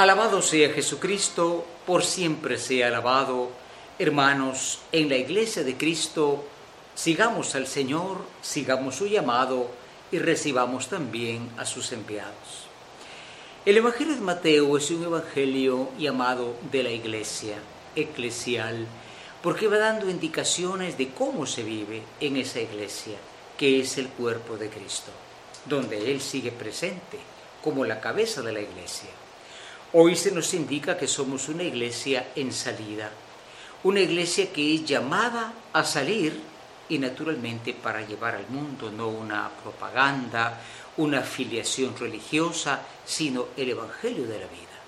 Alabado sea Jesucristo, por siempre sea alabado. Hermanos, en la iglesia de Cristo, sigamos al Señor, sigamos su llamado y recibamos también a sus enviados. El Evangelio de Mateo es un evangelio llamado de la iglesia, eclesial, porque va dando indicaciones de cómo se vive en esa iglesia, que es el cuerpo de Cristo, donde Él sigue presente como la cabeza de la iglesia. Hoy se nos indica que somos una iglesia en salida, una iglesia que es llamada a salir y naturalmente para llevar al mundo no una propaganda, una afiliación religiosa, sino el Evangelio de la vida.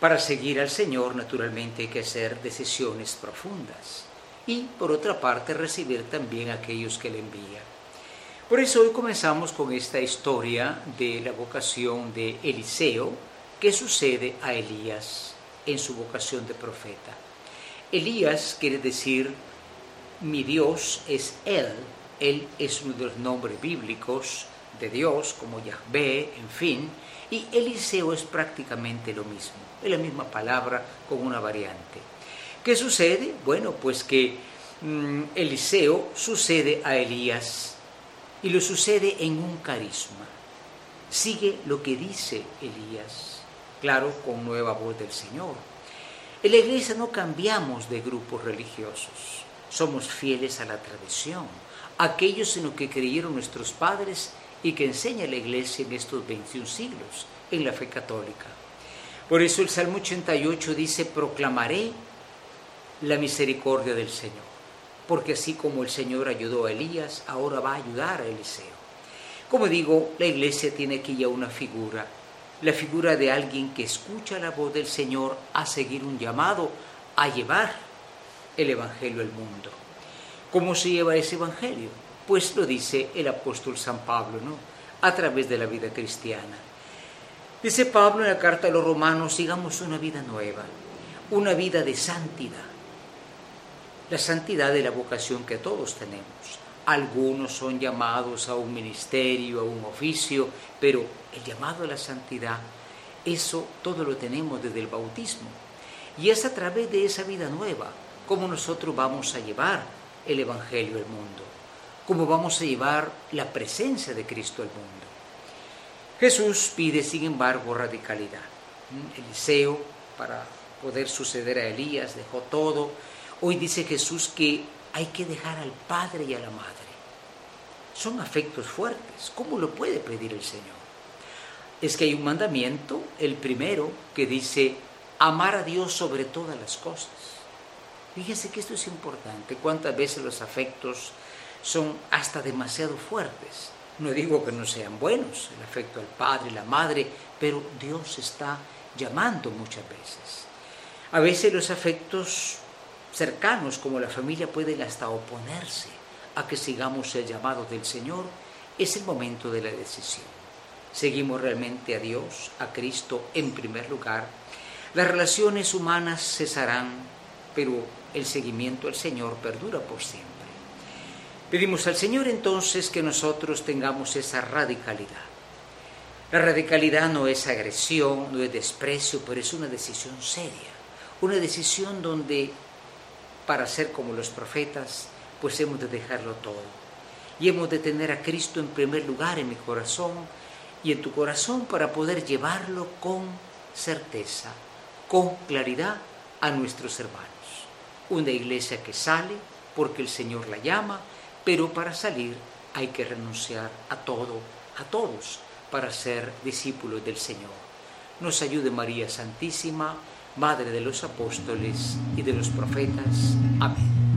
Para seguir al Señor naturalmente hay que hacer decisiones profundas y por otra parte recibir también a aquellos que le envían. Por eso hoy comenzamos con esta historia de la vocación de Eliseo, ¿Qué sucede a Elías en su vocación de profeta? Elías quiere decir mi Dios es Él. Él es uno de los nombres bíblicos de Dios, como Yahvé, en fin. Y Eliseo es prácticamente lo mismo, es la misma palabra con una variante. ¿Qué sucede? Bueno, pues que mm, Eliseo sucede a Elías y lo sucede en un carisma. Sigue lo que dice Elías claro, con nueva voz del Señor. En la iglesia no cambiamos de grupos religiosos, somos fieles a la tradición, aquellos en lo que creyeron nuestros padres y que enseña la iglesia en estos 21 siglos, en la fe católica. Por eso el Salmo 88 dice, proclamaré la misericordia del Señor, porque así como el Señor ayudó a Elías, ahora va a ayudar a Eliseo. Como digo, la iglesia tiene aquí ya una figura la figura de alguien que escucha la voz del Señor a seguir un llamado a llevar el Evangelio al mundo. ¿Cómo se lleva ese Evangelio? Pues lo dice el apóstol San Pablo, ¿no? A través de la vida cristiana. Dice Pablo en la carta a los romanos, sigamos una vida nueva, una vida de santidad. La santidad de la vocación que todos tenemos. Algunos son llamados a un ministerio, a un oficio, pero el llamado a la santidad, eso todo lo tenemos desde el bautismo. Y es a través de esa vida nueva como nosotros vamos a llevar el Evangelio al mundo, como vamos a llevar la presencia de Cristo al mundo. Jesús pide, sin embargo, radicalidad. Eliseo, para poder suceder a Elías, dejó todo. Hoy dice Jesús que hay que dejar al padre y a la madre. Son afectos fuertes. ¿Cómo lo puede pedir el Señor? Es que hay un mandamiento, el primero, que dice amar a Dios sobre todas las cosas. Fíjese que esto es importante. ¿Cuántas veces los afectos son hasta demasiado fuertes? No digo que no sean buenos, el afecto al padre, y la madre, pero Dios está llamando muchas veces. A veces los afectos cercanos como la familia pueden hasta oponerse a que sigamos el llamado del Señor, es el momento de la decisión. Seguimos realmente a Dios, a Cristo en primer lugar. Las relaciones humanas cesarán, pero el seguimiento al Señor perdura por siempre. Pedimos al Señor entonces que nosotros tengamos esa radicalidad. La radicalidad no es agresión, no es desprecio, pero es una decisión seria, una decisión donde para ser como los profetas, pues hemos de dejarlo todo. Y hemos de tener a Cristo en primer lugar en mi corazón y en tu corazón para poder llevarlo con certeza, con claridad a nuestros hermanos. Una iglesia que sale porque el Señor la llama, pero para salir hay que renunciar a todo, a todos, para ser discípulos del Señor. Nos ayude María Santísima, Madre de los Apóstoles y de los Profetas. Amén.